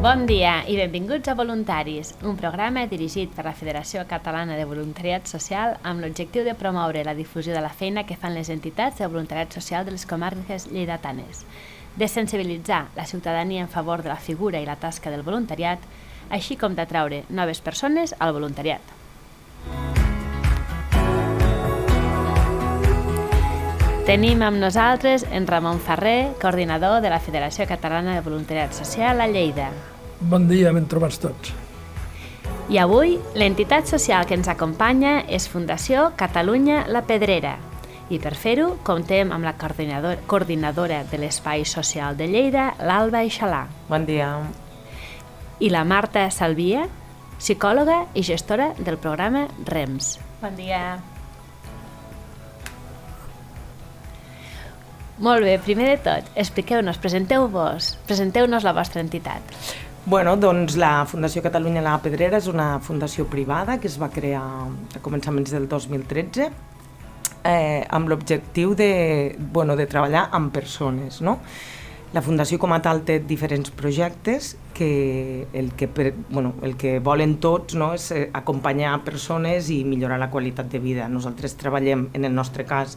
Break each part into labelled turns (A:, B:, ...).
A: Bon dia i benvinguts a Voluntaris, un programa dirigit per la Federació Catalana de Voluntariat Social amb l'objectiu de promoure la difusió de la feina que fan les entitats de voluntariat social de les comarques lleidatanes, de sensibilitzar la ciutadania en favor de la figura i la tasca del voluntariat, així com d'atraure noves persones al voluntariat. Tenim amb nosaltres en Ramon Ferrer, coordinador de la Federació Catalana de Voluntariat Social a Lleida.
B: Bon dia, ben trobats tots.
A: I avui, l'entitat social que ens acompanya és Fundació Catalunya La Pedrera. I per fer-ho, comptem amb la coordinador, coordinadora de l'Espai Social de Lleida, l'Alba Ixalà.
C: Bon dia.
A: I la Marta Salvia, psicòloga i gestora del programa REMS.
D: Bon dia.
A: Molt bé, primer de tot, expliqueu-nos, presenteu-vos, presenteu-nos la vostra entitat.
C: Bueno, doncs la Fundació Catalunya La Pedrera és una fundació privada que es va crear a començaments del 2013 eh, amb l'objectiu de, bueno, de treballar amb persones, no? La Fundació com a tal té diferents projectes que el que, bueno, el que volen tots no, és eh, acompanyar persones i millorar la qualitat de vida. Nosaltres treballem, en el nostre cas,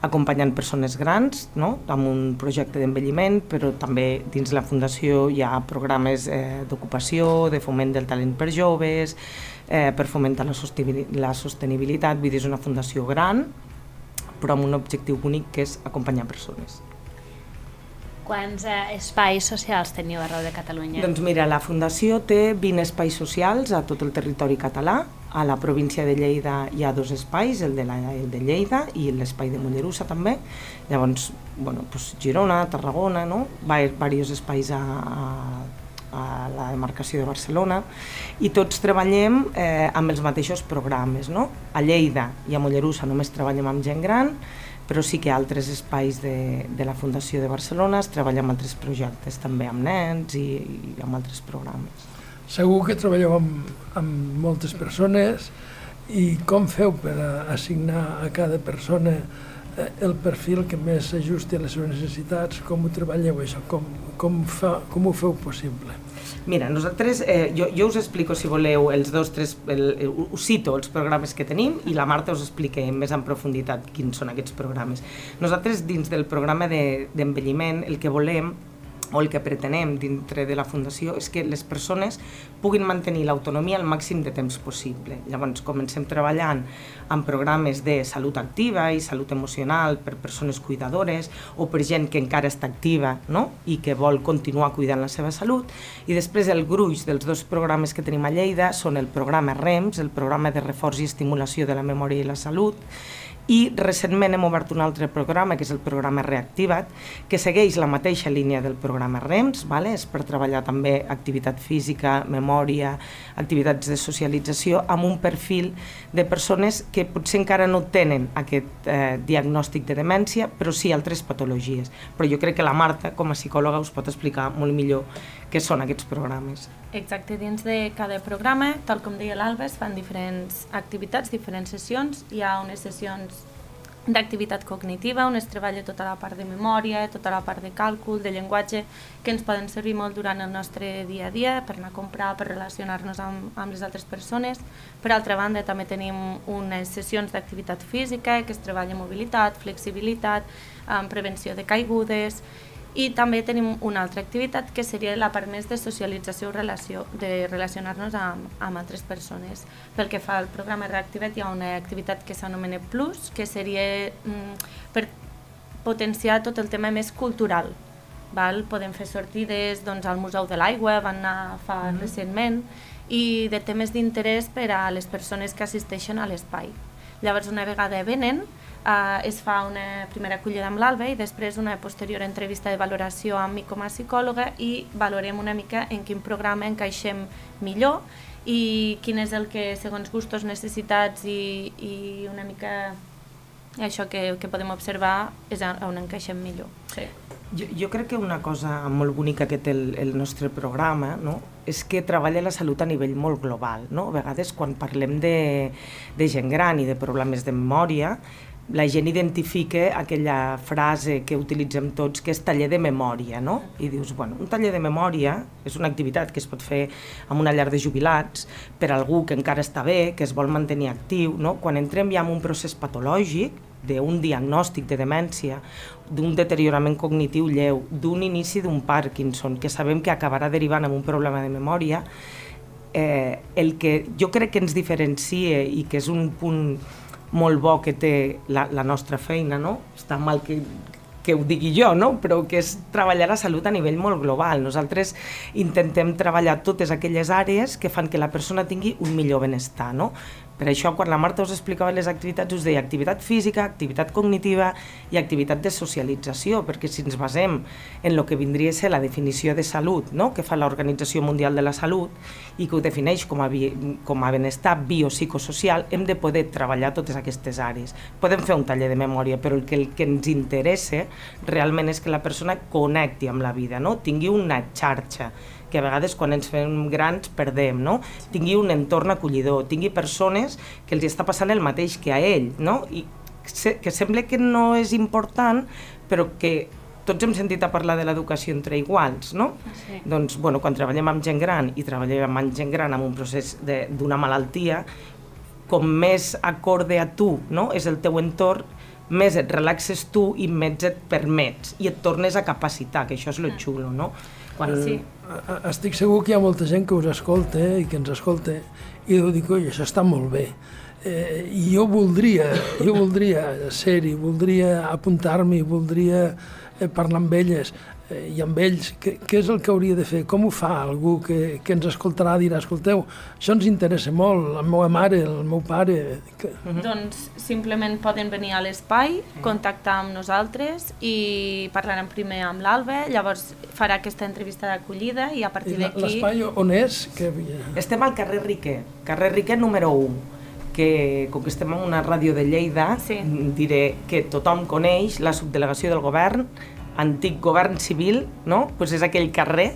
C: acompanyant persones grans no? amb un projecte d'envelliment, però també dins la Fundació hi ha programes eh, d'ocupació, de foment del talent per joves, eh, per fomentar la, la sostenibilitat, vull dir, és una fundació gran, però amb un objectiu únic que és acompanyar persones.
A: Quants eh, espais socials teniu arreu de Catalunya?
C: Doncs mira, la Fundació té 20 espais socials a tot el territori català, a la província de Lleida hi ha dos espais, el de, la, el de Lleida i l'espai de Mollerussa també. Llavors, bueno, doncs Girona, Tarragona, no? diversos espais a, a, a la demarcació de Barcelona i tots treballem eh, amb els mateixos programes. No? A Lleida i a Mollerussa només treballem amb gent gran, però sí que altres espais de, de la Fundació de Barcelona es treballa amb altres projectes, també amb nens i, i amb altres programes.
B: Segur que treballeu amb, amb moltes persones i com feu per assignar a cada persona el perfil que més s'ajusti a les seves necessitats, com ho treballeu això, com, com, fa, com ho feu possible?
C: Mira, nosaltres, eh, jo, jo us explico, si voleu, els dos, tres, el, el, us cito els programes que tenim i la Marta us explica més en profunditat quins són aquests programes. Nosaltres, dins del programa d'envelliment, de, el que volem o el que pretenem dintre de la Fundació és que les persones puguin mantenir l'autonomia el màxim de temps possible. Llavors, comencem treballant amb programes de salut activa i salut emocional per persones cuidadores o per gent que encara està activa no? i que vol continuar cuidant la seva salut. I després el gruix dels dos programes que tenim a Lleida són el programa REMS, el programa de reforç i estimulació de la memòria i la salut, i recentment hem obert un altre programa, que és el programa Reactivat, que segueix la mateixa línia del programa REMS, vale? és per treballar també activitat física, memòria, activitats de socialització, amb un perfil de persones que potser encara no tenen aquest eh, diagnòstic de demència, però sí altres patologies. Però jo crec que la Marta, com a psicòloga, us pot explicar molt millor què són aquests programes.
D: Exacte, dins de cada programa, tal com deia l'Alba, es fan diferents activitats, diferents sessions. Hi ha unes sessions d'activitat cognitiva, on es treballa tota la part de memòria, tota la part de càlcul, de llenguatge, que ens poden servir molt durant el nostre dia a dia, per anar a comprar, per relacionar-nos amb, amb les altres persones. Per altra banda, també tenim unes sessions d'activitat física, que es treballa mobilitat, flexibilitat, prevenció de caigudes, i també tenim una altra activitat que seria la part més de socialització relació, de relacionar-nos amb, amb altres persones. Pel que fa al programa Reactivat hi ha una activitat que s'anomena Plus, que seria mm, per potenciar tot el tema més cultural. Val? Podem fer sortides doncs, al Museu de l'Aigua, van anar fa mm -hmm. recentment, i de temes d'interès per a les persones que assisteixen a l'espai. Llavors, una vegada venen, eh, es fa una primera acollida amb l'Alba i després una posterior entrevista de valoració amb mi com a psicòloga i valorem una mica en quin programa encaixem millor i quin és el que, segons gustos, necessitats i, i una mica això que, que podem observar és on encaixem millor. Sí.
C: Jo, jo crec que una cosa molt bonica que té el, el nostre programa no? és que treballa la salut a nivell molt global. No? A vegades quan parlem de, de gent gran i de problemes de memòria la gent identifica aquella frase que utilitzem tots, que és taller de memòria, no? I dius, bueno, un taller de memòria és una activitat que es pot fer amb una llar de jubilats, per algú que encara està bé, que es vol mantenir actiu, no? Quan entrem ja en un procés patològic, d'un diagnòstic de demència, d'un deteriorament cognitiu lleu, d'un inici d'un Parkinson, que sabem que acabarà derivant en un problema de memòria, eh, el que jo crec que ens diferencia i que és un punt molt bo que té la, la nostra feina, no? Està mal que, que ho digui jo, no? però que és treballar la salut a nivell molt global. Nosaltres intentem treballar totes aquelles àrees que fan que la persona tingui un millor benestar. No? Per això, quan la Marta us explicava les activitats, us deia activitat física, activitat cognitiva i activitat de socialització, perquè si ens basem en el que vindria a ser la definició de salut, no? que fa l'Organització Mundial de la Salut, i que ho defineix com a, com a benestar biopsicosocial, hem de poder treballar totes aquestes àrees. Podem fer un taller de memòria, però el que, el que ens interessa realment és que la persona connecti amb la vida, no? tingui una xarxa, que a vegades quan ens fem grans perdem, no? Tingui un entorn acollidor, tingui persones que els està passant el mateix que a ell, no? I que sembla que no és important, però que tots hem sentit a parlar de l'educació entre iguals, no? Sí. Doncs, bueno, quan treballem amb gent gran i treballem amb gent gran en un procés d'una malaltia, com més acorde a tu no? és el teu entorn, més et relaxes tu i més et permets i et tornes a capacitar, que això és lo xulo, no?
B: Quan... Sí. Estic segur que hi ha molta gent que us escolta eh, i que ens escolta i deu dir, oi, això està molt bé. Eh, I jo voldria, jo voldria ser-hi, voldria apuntar-m'hi, voldria eh, parlar amb elles i amb ells, què, què és el que hauria de fer? Com ho fa algú que, que ens escoltarà, dirà, escolteu, això ens interessa molt, la meva mare, el meu pare... Que...
D: Uh -huh. Doncs simplement poden venir a l'espai, contactar amb nosaltres i parlarem primer amb l'Alba, llavors farà aquesta entrevista d'acollida i a partir d'aquí...
B: L'espai on és? Que...
C: Estem al carrer Riquer, carrer Riquer número 1 que com que estem en una ràdio de Lleida, sí. diré que tothom coneix la subdelegació del govern antic govern civil, no? pues és aquell carrer,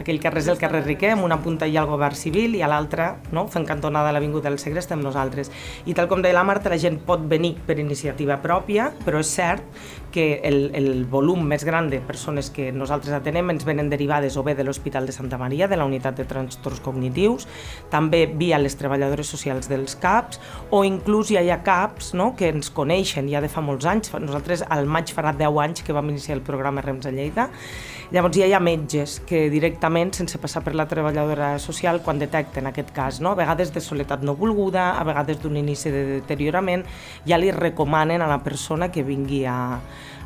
C: aquell carrer és el carrer Riquer, amb una punta hi ha el govern civil i a l'altra, no? fent cantonada a l'Avinguda del Segre, estem nosaltres. I tal com deia la Marta, la gent pot venir per iniciativa pròpia, però és cert que el, el volum més gran de persones que nosaltres atenem ens venen derivades o bé de l'Hospital de Santa Maria, de la unitat de trastorns cognitius, també via les treballadores socials dels CAPs, o inclús ja hi ha CAPs no? que ens coneixen ja de fa molts anys. Nosaltres al maig farà 10 anys que vam iniciar el programa REMS a Lleida. Llavors ja hi ha metges que directament, sense passar per la treballadora social, quan detecten aquest cas, no? a vegades de soledat no volguda, a vegades d'un inici de deteriorament, ja li recomanen a la persona que vingui a,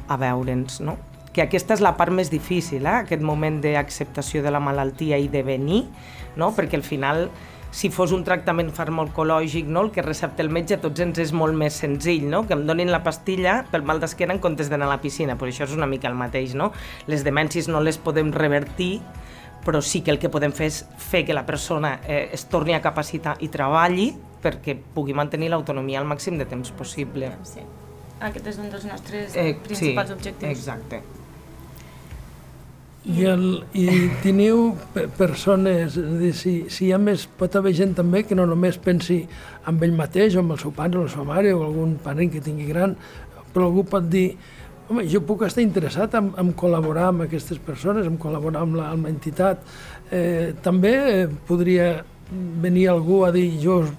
C: a veure'ns. No? que aquesta és la part més difícil, eh? aquest moment d'acceptació de la malaltia i de venir, no? perquè al final si fos un tractament farmacològic, no? el que recepta el metge, a tots ens és molt més senzill, no? que em donin la pastilla pel mal d'esquena en comptes d'anar a la piscina, però això és una mica el mateix. No? Les demències no les podem revertir, però sí que el que podem fer és fer que la persona eh, es torni a capacitar i treballi perquè pugui mantenir l'autonomia al màxim de temps possible.
D: Sí. Aquest és un dels nostres eh, principals sí, objectius.
C: Exacte.
B: I, el, i teniu persones, dir, si, si hi ha més, pot haver gent també que no només pensi en ell mateix o amb el seu pare o la seva mare o algun parent que tingui gran, però algú pot dir, home, jo puc estar interessat en, en col·laborar amb aquestes persones, en col·laborar amb la, amb l'entitat. Eh, també eh, podria venir algú a dir, jo us,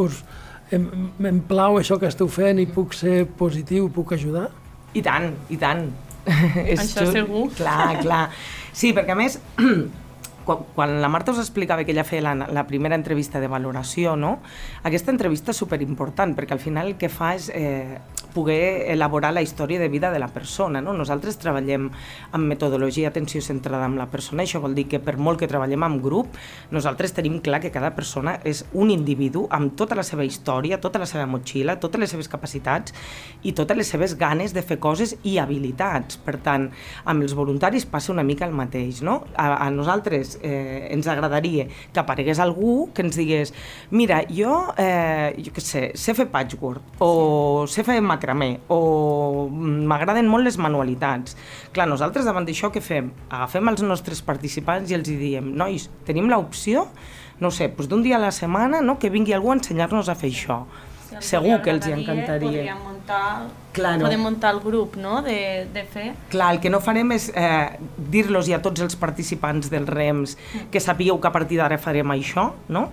B: us, em, em plau això que esteu fent i puc ser positiu, puc ajudar?
C: I tant, i tant.
D: és Això just... segur.
C: Clar, clar. Sí, perquè a més, quan, quan la Marta us explicava que ella feia la, la primera entrevista de valoració, no? aquesta entrevista és superimportant, perquè al final el que fa és eh, poder elaborar la història de vida de la persona. No? Nosaltres treballem amb metodologia atenció centrada en la persona, això vol dir que per molt que treballem en grup, nosaltres tenim clar que cada persona és un individu amb tota la seva història, tota la seva motxilla, totes les seves capacitats i totes les seves ganes de fer coses i habilitats. Per tant, amb els voluntaris passa una mica el mateix. No? A, a nosaltres eh, ens agradaria que aparegués algú que ens digués mira, jo, eh, jo què sé, sé fer patchwork o sé fer maquillatge macramé o m'agraden molt les manualitats. Clar, nosaltres davant d'això què fem? Agafem els nostres participants i els hi diem nois, tenim l'opció, no sé, doncs d'un dia a la setmana no, que vingui algú a ensenyar-nos a fer això.
D: si
C: Segur que els hi encantaria.
D: Podríem muntar,
C: Claro.
D: podem muntar el grup no? de, de fer.
C: Clar, el que no farem és eh, dir-los a tots els participants dels REMS que sapigueu que a partir d'ara farem això, no?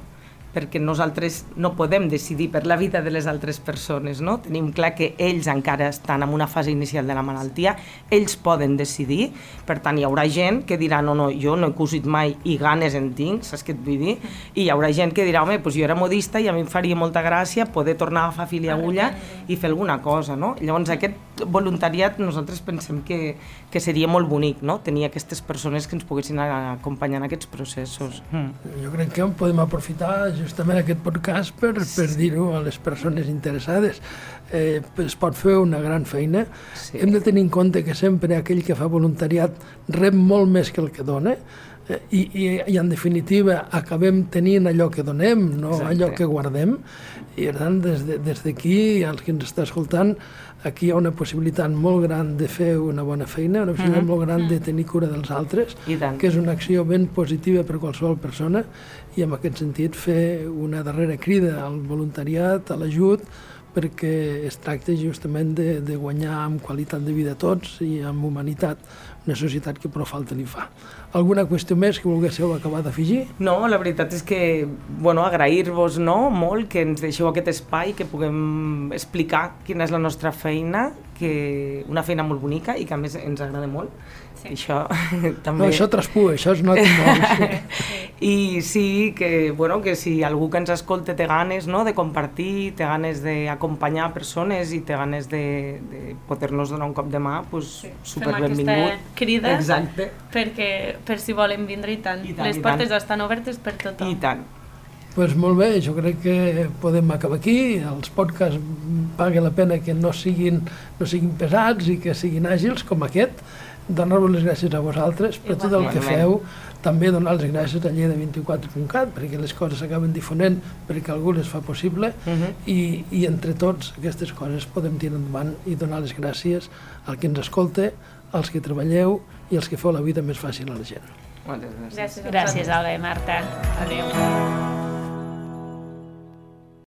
C: Perquè nosaltres no podem decidir per la vida de les altres persones, no? Tenim clar que ells encara estan en una fase inicial de la malaltia, ells poden decidir, per tant hi haurà gent que dirà no, no, jo no he cosit mai i ganes en tinc, saps què et vull dir? I hi haurà gent que dirà, home, doncs jo era modista i a mi em faria molta gràcia poder tornar a agafar fil i agulla i fer alguna cosa, no? Llavors aquest voluntariat nosaltres pensem que, que seria molt bonic, no? Tenir aquestes persones que ens poguessin acompanyar en aquests processos. Mm.
B: Jo crec que podem aprofitar justament aquest podcast per, per dir-ho a les persones interessades. Eh, es pot fer una gran feina.
C: Sí.
B: Hem de tenir en compte que sempre aquell que fa voluntariat rep molt més que el que dona eh, i, i, i en definitiva acabem tenint allò que donem, no
C: Exacte.
B: allò que guardem. I per tant, des de- des d'aquí, de, els que ens està escoltant, aquí hi ha una possibilitat molt gran de fer una bona feina, una possibilitat molt gran de tenir cura dels altres, que és una acció ben positiva per qualsevol persona i en aquest sentit fer una darrera crida al voluntariat, a l'ajut, perquè es tracta justament de, de guanyar amb qualitat de vida tots i amb humanitat una societat que prou falta li fa. Alguna qüestió més que volguéssiu acabar d'afegir?
C: No, la veritat és que, bueno, agrair-vos no, molt que ens deixeu aquest espai, que puguem explicar quina és la nostra feina, que una feina molt bonica i que a més ens agrada molt. Sí. Això també...
B: No, això traspua, això es nota molt. Sí.
C: I sí, que, bueno, que si algú que ens escolta té ganes no, de compartir, té ganes d'acompanyar persones i té ganes de, de poder-nos donar un cop de mà, pues, sí. super
D: Fem
C: benvingut.
D: aquesta crida
C: Exacte.
D: perquè, per si volen vindre i tant.
C: I tant,
D: Les
C: i
D: portes
C: tant.
D: estan obertes per tothom.
C: I tant.
B: pues molt bé, jo crec que podem acabar aquí. Els podcasts paga la pena que no siguin, no siguin pesats i que siguin àgils com aquest. Donar-vos les gràcies a vosaltres per tot el que feu. També donar les gràcies a lleida24.cat perquè les coses s'acaben difonent perquè algú les fa possible
C: Uh -huh.
B: i, i entre tots aquestes coses podem tirar endavant i donar les gràcies al que ens escolta, als que treballeu i als que feu la vida més fàcil a la gent.
C: Moltes gràcies.
D: Gràcies. a
A: Gràcies. Olga i Marta. Adéu.